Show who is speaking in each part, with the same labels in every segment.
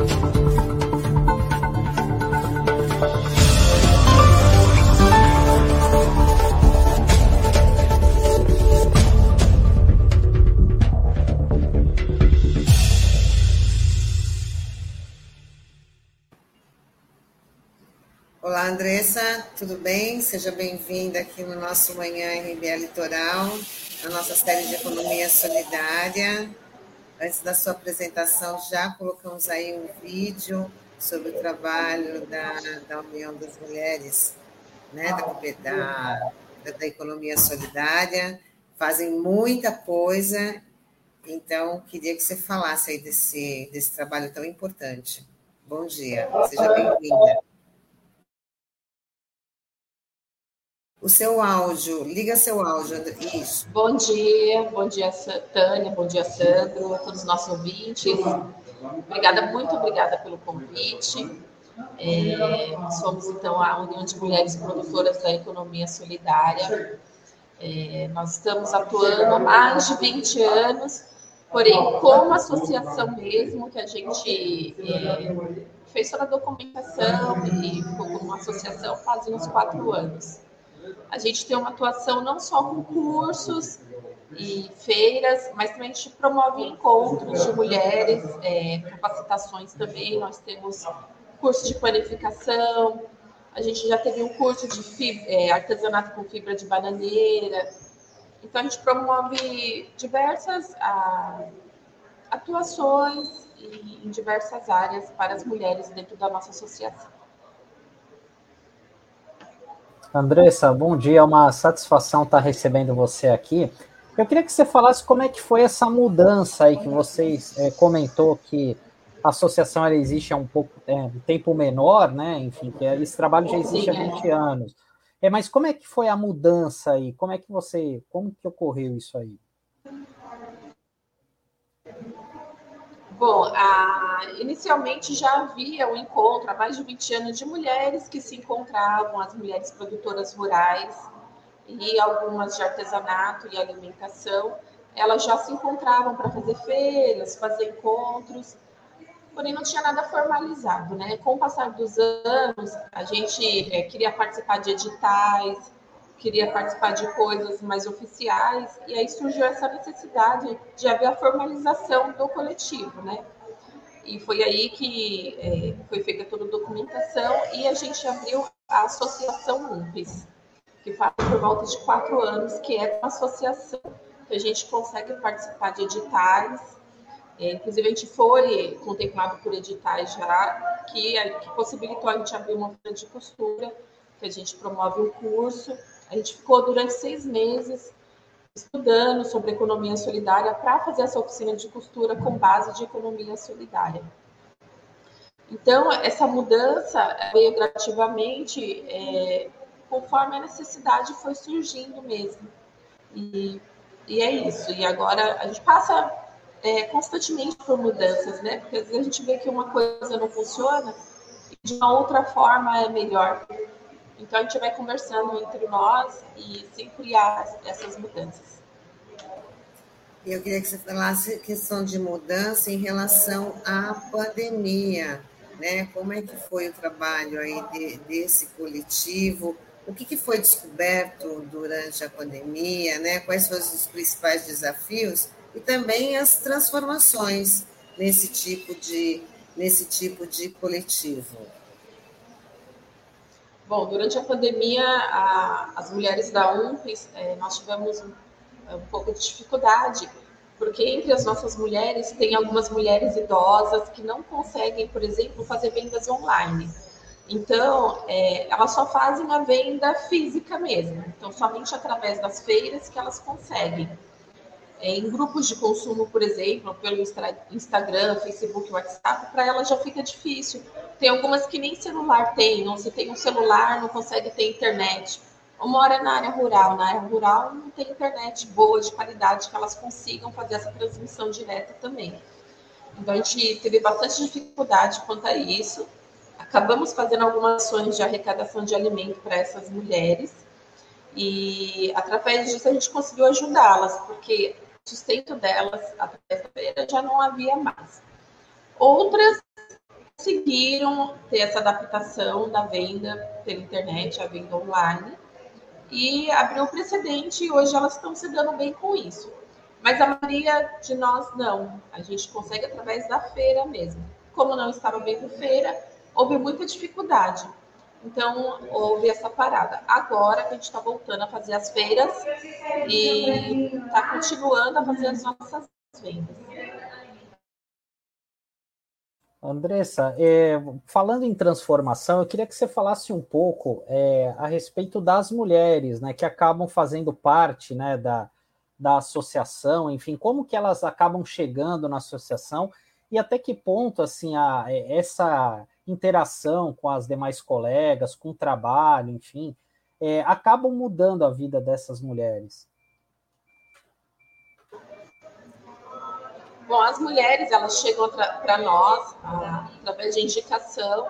Speaker 1: Olá, Andressa, tudo bem? Seja bem-vinda aqui no nosso Manhã RBA Litoral, a nossa série de Economia Solidária. Antes da sua apresentação, já colocamos aí um vídeo sobre o trabalho da, da União das Mulheres, né, da, da, da Economia Solidária. Fazem muita coisa, então queria que você falasse aí desse, desse trabalho tão importante. Bom dia, seja bem-vinda. O seu áudio, liga seu áudio, isso.
Speaker 2: Bom dia, bom dia, Tânia, bom dia, Sandro, a todos os nossos ouvintes. Obrigada, muito obrigada pelo convite. É, somos, então, a União de Mulheres Produtoras da Economia Solidária. É, nós estamos atuando há mais de 20 anos, porém, como associação mesmo, que a gente é, fez toda a documentação e como uma associação fazem uns quatro anos. A gente tem uma atuação não só com cursos e feiras, mas também a gente promove encontros de mulheres, é, capacitações também. Nós temos curso de panificação, a gente já teve um curso de fibra, é, artesanato com fibra de bananeira. Então, a gente promove diversas a, atuações em diversas áreas para as mulheres dentro da nossa associação.
Speaker 3: Andressa, bom dia, é uma satisfação estar recebendo você aqui. Eu queria que você falasse como é que foi essa mudança aí que vocês é, comentou que a associação ela existe há um pouco é, um tempo menor, né? Enfim, que esse trabalho já existe há 20 anos. É, mas como é que foi a mudança aí? Como é que você, como que ocorreu isso aí?
Speaker 2: Bom, a, inicialmente já havia um encontro há mais de 20 anos de mulheres que se encontravam, as mulheres produtoras rurais e algumas de artesanato e alimentação. Elas já se encontravam para fazer feiras, fazer encontros, porém não tinha nada formalizado, né? Com o passar dos anos, a gente é, queria participar de editais, queria participar de coisas mais oficiais, e aí surgiu essa necessidade de haver a formalização do coletivo, né? E foi aí que é, foi feita toda a documentação e a gente abriu a Associação UMPES, que faz por volta de quatro anos, que é uma associação que a gente consegue participar de editais, é, inclusive a gente foi contemplado por editais já, que, que possibilitou a gente abrir uma feira de costura, que a gente promove um curso, a gente ficou durante seis meses estudando sobre economia solidária para fazer essa oficina de costura com base de economia solidária. Então, essa mudança veio gradativamente é, conforme a necessidade foi surgindo mesmo. E, e é isso. E agora a gente passa é, constantemente por mudanças, né? Porque às vezes a gente vê que uma coisa não funciona e de uma outra forma é melhor. Então a gente vai conversando entre nós e sempre há essas mudanças.
Speaker 1: Eu queria que você falasse questão de mudança em relação à pandemia, né? Como é que foi o trabalho aí de, desse coletivo? O que, que foi descoberto durante a pandemia, né? Quais foram os principais desafios e também as transformações nesse tipo de nesse tipo de coletivo?
Speaker 2: Bom, durante a pandemia, a, as mulheres da UMPES, é, nós tivemos um, um, pouco de dificuldade, porque entre as nossas mulheres, tem algumas mulheres idosas que não conseguem, por exemplo, fazer vendas online. Então, é, elas só fazem a venda física mesmo. Então, somente através das feiras que elas conseguem. É, em grupos de consumo, por exemplo, pelo Instagram, Facebook, WhatsApp, para ela já fica difícil. Tem algumas que nem celular tem, ou se tem um celular, não consegue ter internet. Ou mora na área rural. Na área rural não tem internet boa, de qualidade, que elas consigam fazer essa transmissão direta também. Então, a gente teve bastante dificuldade quanto a isso. Acabamos fazendo algumas ações de arrecadação de alimento para essas mulheres. E através disso a gente conseguiu ajudá-las, porque sustento delas através da feira já não havia mais. Outras conseguiram ter essa adaptação da venda pela internet, a venda online, e abriu precedente e hoje elas estão se dando bem com isso. Mas a maioria de nós não. A gente consegue através da feira mesmo. Como não estava vendo feira, houve muita dificuldade. Então, houve essa parada. Agora que a gente está voltando a fazer as feiras e está continuando a fazer as nossas vendas.
Speaker 3: Andressa, é, falando em transformação, eu queria que você falasse um pouco é, a respeito das mulheres, né, que acabam fazendo parte, né, da, da associação, enfim, como que elas acabam chegando na associação e até que ponto, assim, a, essa interação com as demais colegas, com o trabalho, enfim, é, acabam mudando a vida dessas mulheres.
Speaker 2: Bom, as mulheres, elas chegam para nós através de indicação,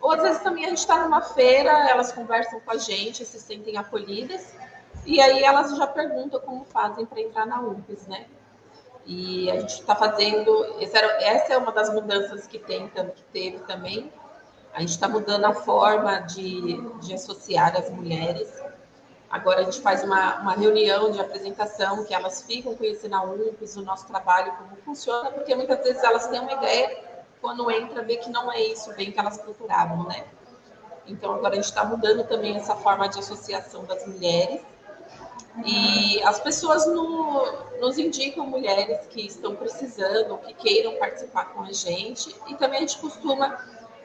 Speaker 2: ou às vezes também a gente está numa feira, elas conversam com a gente, se sentem acolhidas, e aí elas já perguntam como fazem para entrar na UFES, né? E a gente está fazendo, essa é uma das mudanças que tem, que teve também. A gente está mudando a forma de, de associar as mulheres. Agora a gente faz uma, uma reunião de apresentação que elas ficam conhecendo a UNPES, o nosso trabalho, como funciona, porque muitas vezes elas têm uma ideia, quando entra, vê que não é isso bem que elas procuravam, né? Então agora a gente está mudando também essa forma de associação das mulheres. E as pessoas no, nos indicam mulheres que estão precisando, que queiram participar com a gente. E também a gente costuma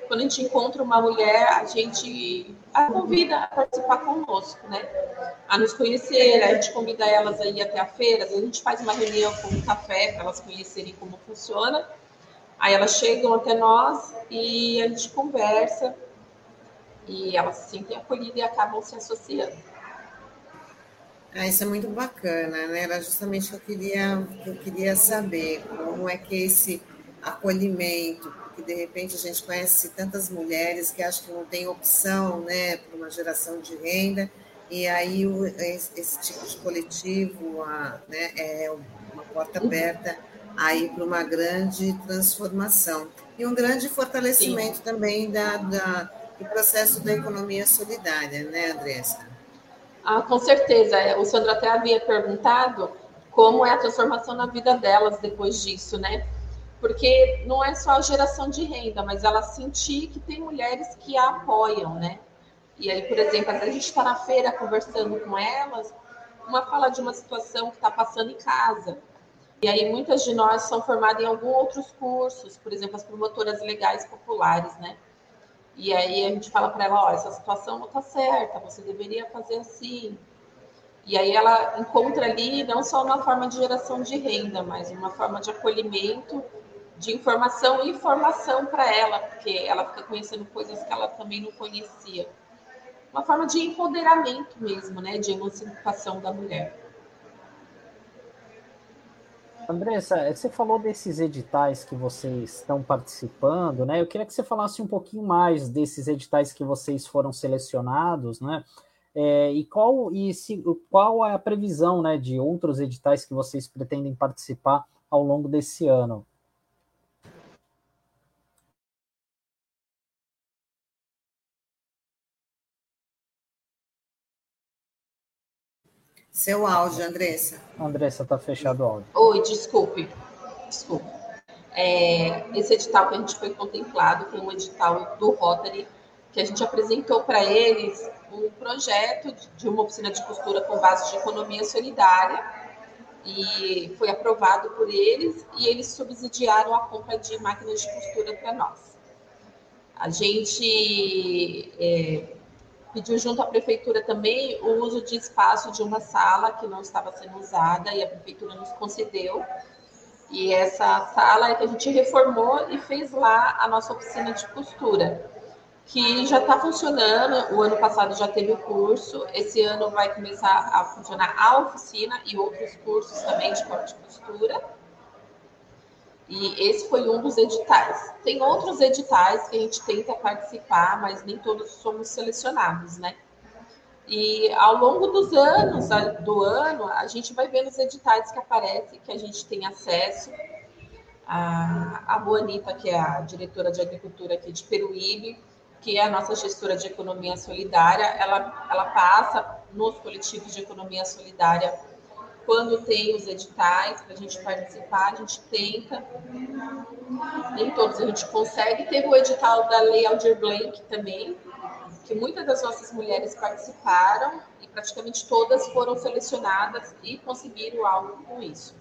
Speaker 2: quando a gente encontra uma mulher, a gente a convida a participar conosco, né? A nos conhecer, a gente convida elas a ir até a feira, a gente faz uma reunião com um café para elas conhecerem como funciona. Aí elas chegam até nós e a gente conversa e elas se sentem acolhidas e acabam se associando.
Speaker 1: Ah, isso é muito bacana, né? Era justamente o que eu queria, que eu queria saber, como é que esse acolhimento, que de repente a gente conhece tantas mulheres que acham que não tem opção né, para uma geração de renda, e aí o, esse tipo de coletivo a, né, é uma porta aberta aí para uma grande transformação. E um grande fortalecimento Sim. também da, da, do processo da economia solidária, né, Andressa?
Speaker 2: Ah, com certeza. O Sandro até havia perguntado como é a transformação na vida delas depois disso, né? Porque não é só a geração de renda, mas ela sentir que tem mulheres que a apoiam, né? E aí, por exemplo, a gente está na feira conversando com elas, uma fala de uma situação que está passando em casa. E aí muitas de nós são formadas em alguns outros cursos, por exemplo, as promotoras legais populares, né? E aí a gente fala para ela, ó, essa situação não está certa, você deveria fazer assim. E aí ela encontra ali não só uma forma de geração de renda, mas uma forma de acolhimento de informação e informação para ela, porque ela fica conhecendo coisas que ela também não conhecia. Uma forma de empoderamento mesmo, né, de emancipação da mulher.
Speaker 3: Andressa, você falou desses editais que vocês estão participando, né? Eu queria que você falasse um pouquinho mais desses editais que vocês foram selecionados, né? É, e qual e se, qual é a previsão, né, de outros editais que vocês pretendem participar ao longo desse ano?
Speaker 1: Seu áudio, Andressa.
Speaker 3: Andressa, está fechado o áudio.
Speaker 2: Oi, desculpe. Desculpe. É, esse edital que a gente foi contemplado foi um edital do Rotary, que a gente apresentou para eles um projeto de uma oficina de costura com base de economia solidária e foi aprovado por eles e eles subsidiaram a compra de máquinas de costura para nós. A gente é, pediu junto à prefeitura também o uso de espaço de uma sala que não estava sendo usada e a prefeitura nos concedeu. E essa sala é que a gente reformou e fez lá a nossa oficina de costura, que já está funcionando. O ano passado já teve o curso, esse ano vai começar a funcionar a oficina e outros cursos também de corte de costura. E esse foi um dos editais. Tem outros editais que a gente tenta participar, mas nem todos somos selecionados, né? E ao longo dos anos, do ano, a gente vai vendo os editais que aparecem, que a gente tem acesso. A, a Juanita, que é a diretora de agricultura aqui de Peruíbe, que é a nossa gestora de economia solidária, ela, ela passa nos coletivos de economia solidária quando tem os editais para a gente participar, a gente tenta, nem todos a gente consegue. Teve o edital da Lei Aldir Blanc também, que muitas das nossas mulheres participaram e praticamente todas foram selecionadas e conseguiram algo com isso.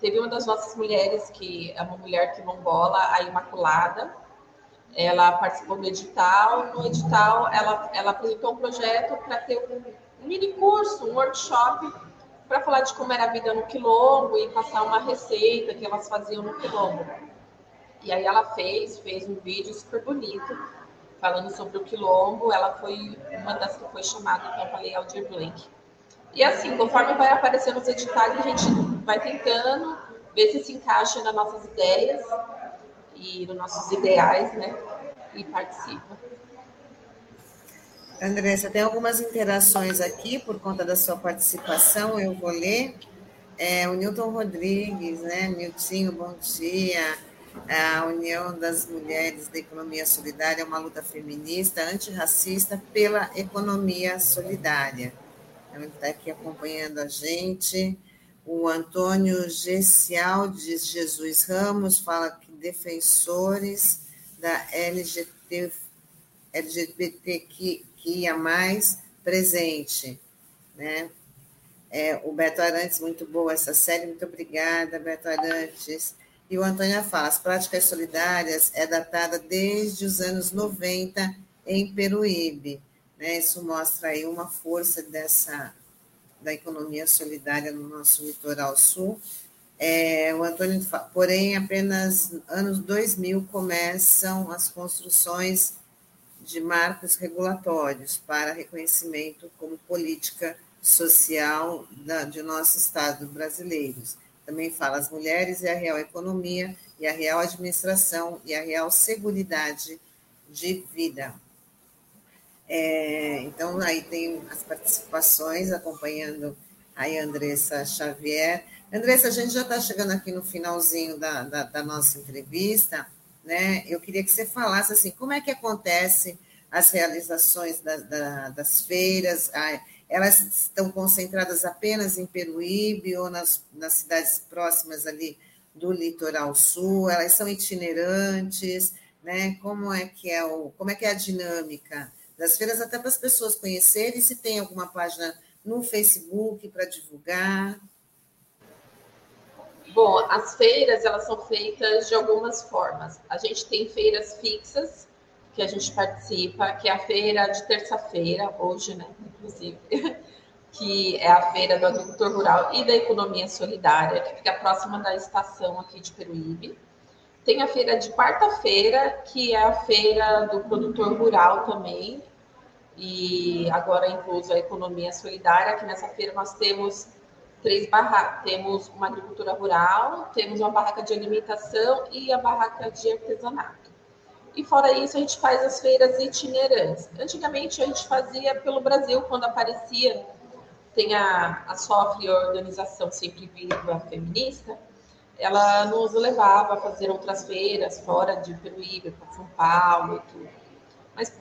Speaker 2: Teve uma das nossas mulheres, que é uma mulher quilombola, a Imaculada, ela participou do edital. No edital, ela, ela apresentou um projeto para ter um mini curso, um workshop, para falar de como era a vida no quilombo e passar uma receita que elas faziam no quilombo. E aí ela fez, fez um vídeo super bonito, falando sobre o quilombo. Ela foi uma das que foi chamada então para Lei Aldir Blanc. E assim, conforme vai aparecendo os editais, a gente vai tentando ver se se encaixa nas nossas ideias e nos nossos ideais, né? E participa.
Speaker 1: Andressa, tem algumas interações aqui por conta da sua participação, eu vou ler. É, o Newton Rodrigues, né? Niltinho, bom dia. A União das Mulheres da Economia Solidária é uma luta feminista antirracista pela economia solidária. Então, ele está aqui acompanhando a gente. O Antônio Gessial de Jesus Ramos fala que defensores da LGBT, LGBTQIA+, presente, né? É, o Beto Arantes, muito boa essa série, muito obrigada, Beto Arantes. E o Antônio fala, as práticas solidárias é datada desde os anos 90 em Peruíbe. Né? Isso mostra aí uma força dessa da economia solidária no nosso litoral sul. É, o Antônio, porém, apenas anos 2000 começam as construções de marcos regulatórios para reconhecimento como política social da, de nosso Estado brasileiros. Também fala as mulheres e a real economia, e a real administração e a real seguridade de vida. É, então, aí tem as participações acompanhando a Andressa Xavier. Andressa, a gente já está chegando aqui no finalzinho da, da, da, nossa entrevista, né? Eu queria que você falasse assim, como é que acontece as realizações da, da, das feiras? Elas estão concentradas apenas em Peruíbe ou nas, nas cidades próximas ali do litoral sul? Elas são itinerantes, né? Como é que é o, como é que é a dinâmica? das feiras, até para as pessoas conhecerem, se tem alguma página no Facebook para divulgar.
Speaker 2: Bom, as feiras elas são feitas de algumas formas. A gente tem feiras fixas que a gente participa, que é a feira de terça-feira, hoje, né, inclusive, que é a feira do agricultor rural e da economia solidária, que fica próxima da estação aqui de Peruíbe. Tem a feira de quarta-feira, que é a feira do produtor rural também, e agora incluso a economia solidária, que nessa feira nós temos três barracas. Temos uma agricultura rural, temos uma barraca de alimentação e a barraca de artesanato. E fora isso, a gente faz as feiras itinerantes. Antigamente a gente fazia pelo Brasil, quando aparecia, tem a, a Sofre, a organização Sempre Viva Feminista, ela nos levava a fazer outras feiras fora de Peruíbe, para São Paulo e tudo. Mas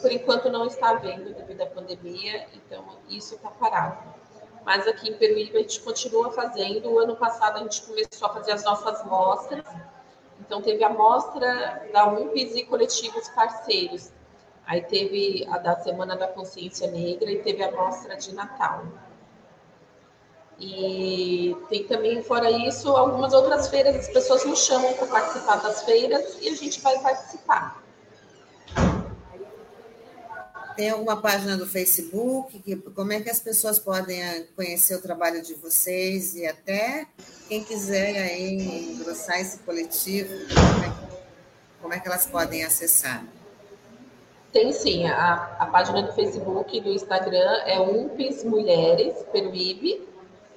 Speaker 2: por enquanto não está havendo devido à pandemia, então isso está parado. Mas aqui em Peruíbe a gente continua fazendo. O ano passado a gente começou a fazer as nossas mostras. Então teve a mostra da UMPES e coletivos parceiros. Aí teve a da Semana da Consciência Negra e teve a mostra de Natal. E tem também, fora isso, algumas outras feiras, as pessoas nos chamam para participar das feiras e a gente vai participar.
Speaker 1: Tem alguma página do Facebook? Que, como é que as pessoas podem ah, conhecer o trabalho de vocês e até quem quiser aí engrossar esse coletivo, como é, que, como é que elas podem acessar?
Speaker 2: Tem sim, a, a página do Facebook e do Instagram é UMPES Mulheres Peruíbe,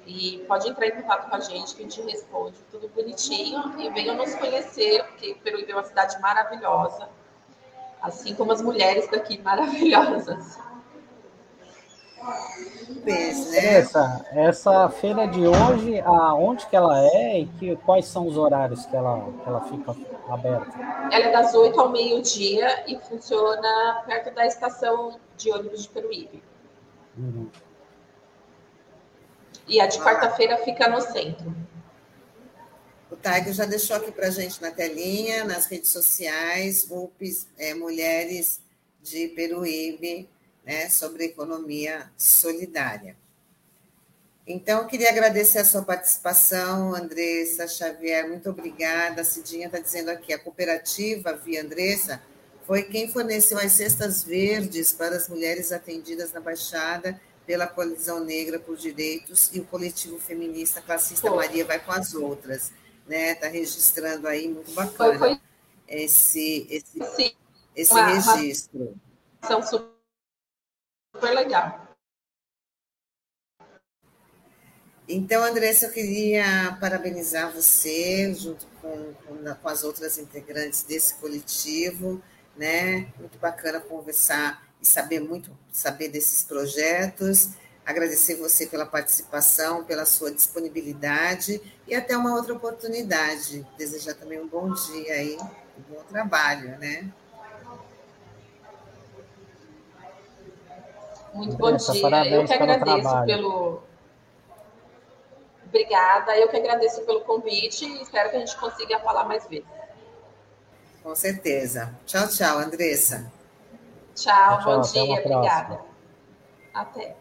Speaker 2: e pode entrar em contato com a gente, que a gente responde tudo bonitinho. E venham nos conhecer, porque Peruíbe é uma cidade maravilhosa. Assim como as mulheres daqui maravilhosas.
Speaker 3: Né? Essa, essa feira de hoje, aonde que ela é e que, quais são os horários que ela, que ela fica aberta?
Speaker 2: Ela é das 8 ao meio-dia e funciona perto da estação de ônibus de Peruíbe. Uhum. E a de quarta-feira fica no centro.
Speaker 1: O Tiger já deixou aqui para a gente na telinha, nas redes sociais, UPs, é, Mulheres de Peruíbe, né, sobre economia solidária. Então, queria agradecer a sua participação, Andressa Xavier, muito obrigada. A Cidinha está dizendo aqui, a cooperativa Via Andressa foi quem forneceu as cestas verdes para as mulheres atendidas na Baixada pela Coalizão Negra por Direitos e o coletivo feminista classista Maria vai com as outras, né? Está registrando aí, muito bacana foi, foi. esse, esse, Sim. esse uma, registro.
Speaker 2: São super legal.
Speaker 1: Então, Andressa, eu queria parabenizar você, junto com, com, com as outras integrantes desse coletivo, né? Muito bacana conversar e saber muito saber desses projetos. Agradecer você pela participação, pela sua disponibilidade e até uma outra oportunidade. Desejar também um bom dia aí, um bom trabalho, né?
Speaker 2: Muito bom dia. Eu que agradeço pelo. Obrigada. Eu que agradeço pelo convite e espero que a gente consiga falar mais vezes.
Speaker 1: Com certeza. Tchau, tchau, Andressa.
Speaker 2: Tchau, tchau bom dia, obrigada. Até.